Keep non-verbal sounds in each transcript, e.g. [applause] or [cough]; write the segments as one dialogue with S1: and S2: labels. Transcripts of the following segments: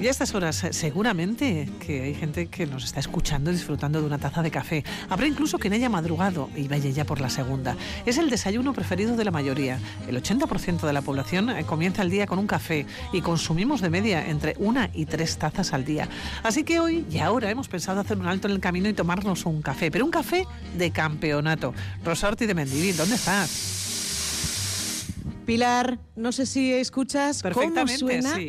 S1: Y a estas horas eh, seguramente que hay gente que nos está escuchando disfrutando de una taza de café. Habrá incluso quien haya madrugado y vaya ya por la segunda. Es el desayuno preferido de la mayoría. El 80% de la población eh, comienza el día con un café y consumimos de media entre una y tres tazas al día. Así que hoy y ahora hemos pensado hacer un alto en el camino y tomarnos un café, pero un café de campeonato. Rosa Ortiz de Mendivil, ¿dónde estás?
S2: Pilar, no sé si escuchas cómo
S1: Perfectamente,
S2: suena,
S1: sí.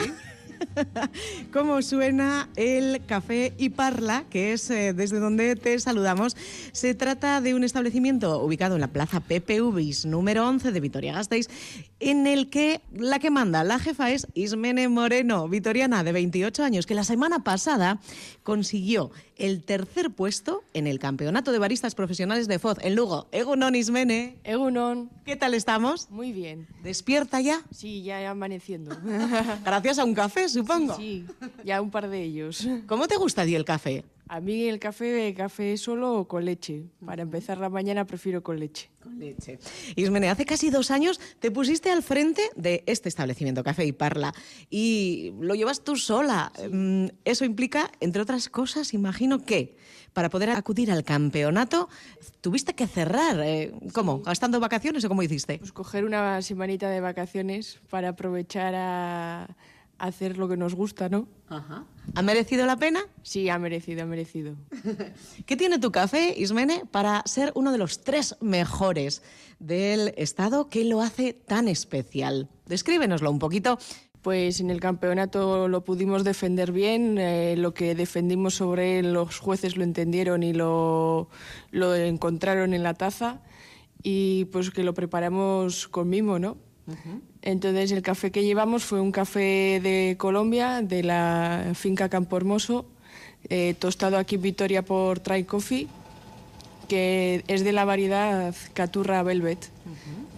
S1: [laughs]
S2: cómo suena el Café y Parla, que es eh, desde donde te saludamos. Se trata de un establecimiento ubicado en la Plaza Pepe Ubis, número 11 de Vitoria-Gasteiz, en el que la que manda, la jefa es Ismene Moreno, vitoriana de 28 años, que la semana pasada consiguió el tercer puesto en el Campeonato de Baristas Profesionales de FOZ en Lugo. Egunon, Ismene.
S3: Egunon,
S2: ¿Qué tal estamos?
S3: muy bien.
S2: ¿Despierta ya?
S3: Sí, ya amaneciendo. [laughs]
S2: Gracias a un café, supongo.
S3: Sí, ya un par de ellos.
S2: ¿Cómo te gusta a ti el café?
S3: A mí el café, café solo o con leche. Para empezar la mañana prefiero con leche.
S2: Con leche. Ismene, hace casi dos años te pusiste al frente de este establecimiento, Café y Parla, y lo llevas tú sola. Mm, Eso implica, entre otras cosas, imagino que para poder acudir al campeonato tuviste que cerrar. eh, ¿Cómo? ¿Gastando vacaciones o cómo hiciste?
S3: Pues coger una semanita de vacaciones para aprovechar a hacer lo que nos gusta, ¿no?
S2: ¿Ha merecido la pena?
S3: Sí, ha merecido, ha merecido. [laughs]
S2: ¿Qué tiene tu café, Ismene, para ser uno de los tres mejores del Estado? ¿Qué lo hace tan especial? Descríbenoslo un poquito.
S3: Pues en el campeonato lo pudimos defender bien, eh, lo que defendimos sobre él los jueces lo entendieron y lo, lo encontraron en la taza y pues que lo preparamos con mimo, ¿no? Entonces el café que llevamos fue un café de Colombia, de la finca Campo Hermoso, eh, tostado aquí en Vitoria por Try Coffee, que es de la variedad Caturra Velvet.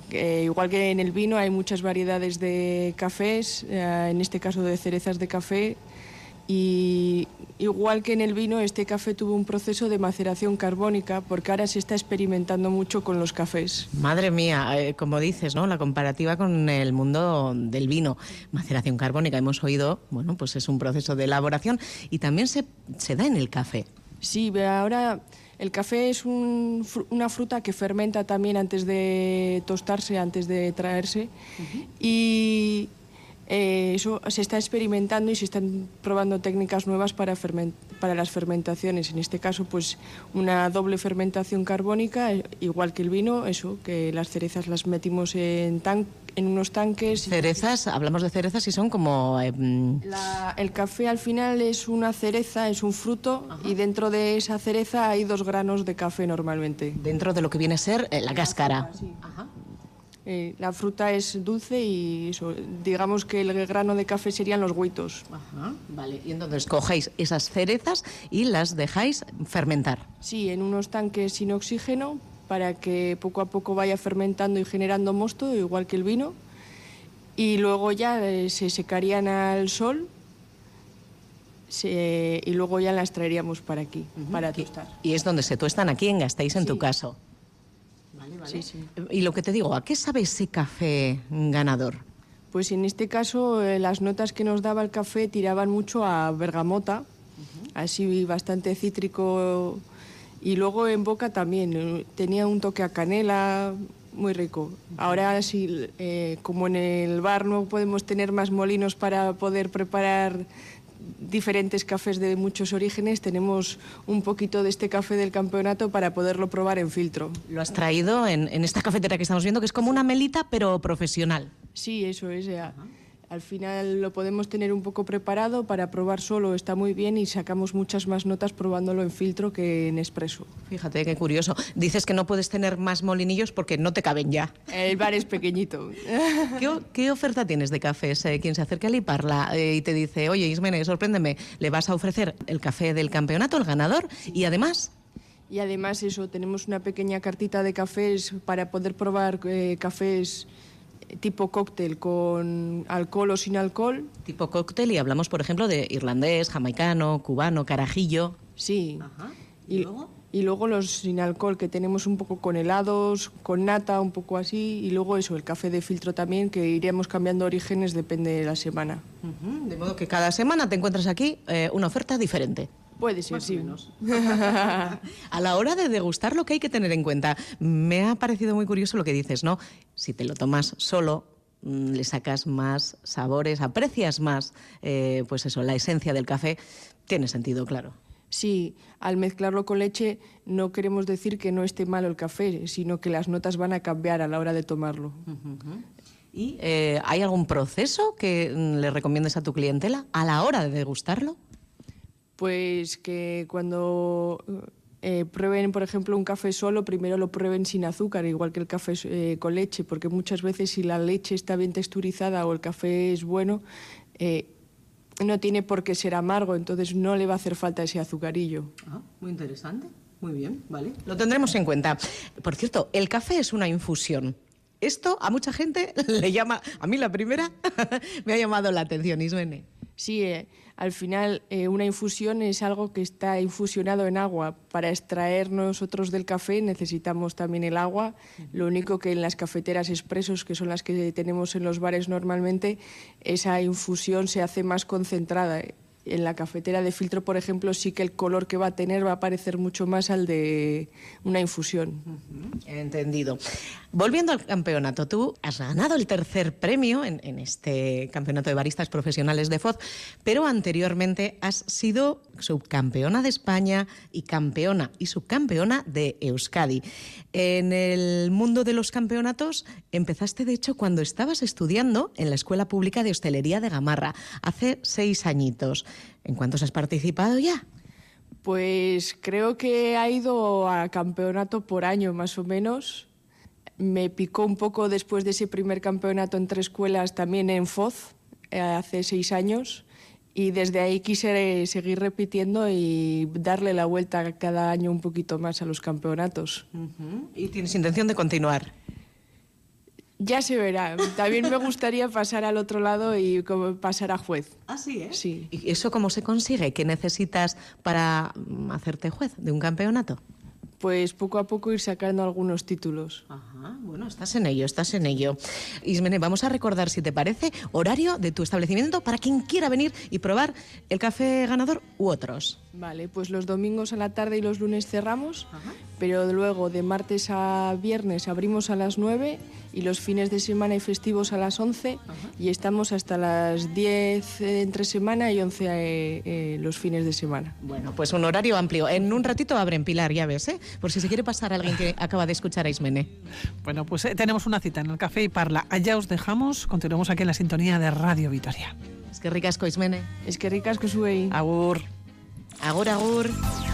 S3: Que igual que en el vino hay muchas variedades de cafés, eh, en este caso de cerezas de café, y igual que en el vino, este café tuvo un proceso de maceración carbónica, porque ahora se está experimentando mucho con los cafés.
S2: Madre mía, eh, como dices, ¿no? La comparativa con el mundo del vino, maceración carbónica, hemos oído, bueno, pues es un proceso de elaboración y también se, se da en el café.
S3: Sí, ahora el café es un una fruta que fermenta también antes de tostarse, antes de traerse. Y eh, eso se está experimentando y se están probando técnicas nuevas para, fermen- para las fermentaciones. En este caso, pues una doble fermentación carbónica, eh, igual que el vino, eso, que las cerezas las metimos en, tan- en unos tanques.
S2: Cerezas, hablamos de cerezas y son como... eh, mm,
S3: La- el café al final es una cereza, es un fruto y dentro de esa cereza hay dos granos de café normalmente.
S2: dentro de lo que viene a ser eh, la cáscara.
S3: Eh, la fruta es dulce y eso, digamos que el grano de café serían los huitos.
S2: Ajá, vale. Y entonces cogéis esas cerezas y las dejáis fermentar.
S3: Sí, en unos tanques sin oxígeno para que poco a poco vaya fermentando y generando mosto, igual que el vino. Y luego ya eh, se secarían al sol se- y luego ya las traeríamos para aquí, para tostar.
S2: Y es donde se tuestan aquí en Gasteiz, en tu
S3: Sí.
S2: Caso.
S3: Sí, sí.
S2: Y lo que te digo, ¿a qué sabe ese café ganador?
S3: Pues en este caso eh, las notas que nos daba el café tiraban mucho a bergamota, así bastante cítrico y luego en boca también eh, tenía un toque a canela muy rico. Ahora sí, eh, como en el bar no podemos tener más molinos para poder preparar diferentes cafés de muchos orígenes, tenemos un poquito de este café del campeonato para poderlo probar en filtro.
S2: Lo has traído en, en esta cafetera que estamos viendo, que es como una melita, pero profesional.
S3: Sí, eso es. ya. Al final lo podemos tener un poco preparado para probar solo, está muy bien y sacamos muchas más notas probándolo en filtro que en expreso.
S2: Fíjate qué curioso. Dices que no puedes tener más molinillos porque no te caben ya.
S3: El bar es pequeñito. [laughs]
S2: ¿Qué, oferta tienes de cafés? Eh, quien se acerca a Liparla eh, y te dice, oye, Ismene, sorpréndeme, le vas a ofrecer el café del campeonato, el ganador, y además,
S3: Y además eso, tenemos una pequeña cartita de cafés para poder probar eh, cafés tipo cóctel con alcohol o sin alcohol.
S2: tipo cóctel, y hablamos, por ejemplo, de irlandés, jamaicano, cubano, carajillo.
S3: Sí.
S2: ¿Y
S3: Y
S2: luego?
S3: y luego los sin alcohol que tenemos un poco con helados, con nata, un poco así, y luego eso, el café de filtro también, que iremos cambiando orígenes, depende de la semana.
S2: De modo que cada semana te encuentras aquí eh, una oferta diferente.
S3: Puede ser, sí. [laughs]
S2: A la hora de degustar lo que hay que tener en cuenta, me ha parecido muy curioso lo que dices, ¿no? Si te lo tomas solo, mm, le sacas más sabores, aprecias más, eh, pues eso, la esencia del café, tiene sentido, claro.
S3: Sí, al mezclarlo con leche no queremos decir que no esté malo el café, sino que las notas van a cambiar a la hora de tomarlo.
S2: ¿Y eh, hay algún proceso que mm, le recomiendes a tu clientela a la hora de degustarlo?
S3: Pues que cuando eh, prueben, por ejemplo, un café solo, primero lo prueben sin azúcar, igual que el café eh, con leche, porque muchas veces si la leche está bien texturizada o el café es bueno, eh, no tiene por qué ser amargo, entonces no le va a hacer falta ese azucarillo.
S2: Ah, muy interesante. Muy bien, vale. Lo tendremos en cuenta. Por cierto, el café es una infusión. Esto a mucha gente [laughs] le llama, a mí la primera [laughs] me ha llamado la atención, Ismene.
S3: Sí, eh, al final eh, una infusión es algo que está infusionado en agua. Para extraer nosotros del café necesitamos también el agua. Lo único que en las cafeteras expresos, que son las que tenemos en los bares normalmente, esa infusión se hace más concentrada. En la cafetera de filtro, por ejemplo, sí que el color que va a tener va a parecer mucho más al de una infusión.
S2: Entendido. Volviendo al campeonato, tú has ganado el tercer premio en, este campeonato de baristas profesionales de FOD, pero anteriormente has sido subcampeona de España y campeona y subcampeona de Euskadi. En el mundo de los campeonatos empezaste, de hecho, cuando estabas estudiando en la Escuela Pública de Hostelería de Gamarra, hace seis añitos. ¿En cuántos has participado ya?
S3: Pues creo que ha ido a campeonato por año más o menos. Me picó un poco después de ese primer campeonato entre escuelas también en FOZ, eh, hace seis años. Y desde ahí quise seguir repitiendo y darle la vuelta cada año un poquito más a los campeonatos.
S2: ¿Y tienes intención de continuar?
S3: Ya se verá. También me gustaría pasar al otro lado y como pasar a juez.
S2: Así es.
S3: Sí.
S2: ¿Y eso cómo se consigue? ¿Qué necesitas para mm, hacerte juez de un campeonato?
S3: Pues poco a poco ir sacando algunos títulos.
S2: Ajá, bueno, estás en ello, estás en ello. Ismene, vamos a recordar, si te parece, horario de tu establecimiento para quien quiera venir y probar el café ganador u otros.
S3: Vale, pues los domingos a la tarde y los lunes cerramos, pero luego de martes a viernes abrimos a las 9 y los fines de semana y festivos a las 11 y estamos hasta las 10 entre semana y 11 eh, eh, los fines de semana.
S2: Bueno, pues un horario amplio. En un ratito abren Pilar, ya ves, ¿eh? Por si se quiere pasar alguien que acaba de escuchar a Ismene.
S1: Bueno, pues eh, tenemos una cita en el Café y Parla. Allá os dejamos. Continuamos aquí en la sintonía de Radio Vitoria.
S2: Es que ricasco, Ismene.
S3: Es que ricas que sube
S1: Agur.
S2: Agur, agur.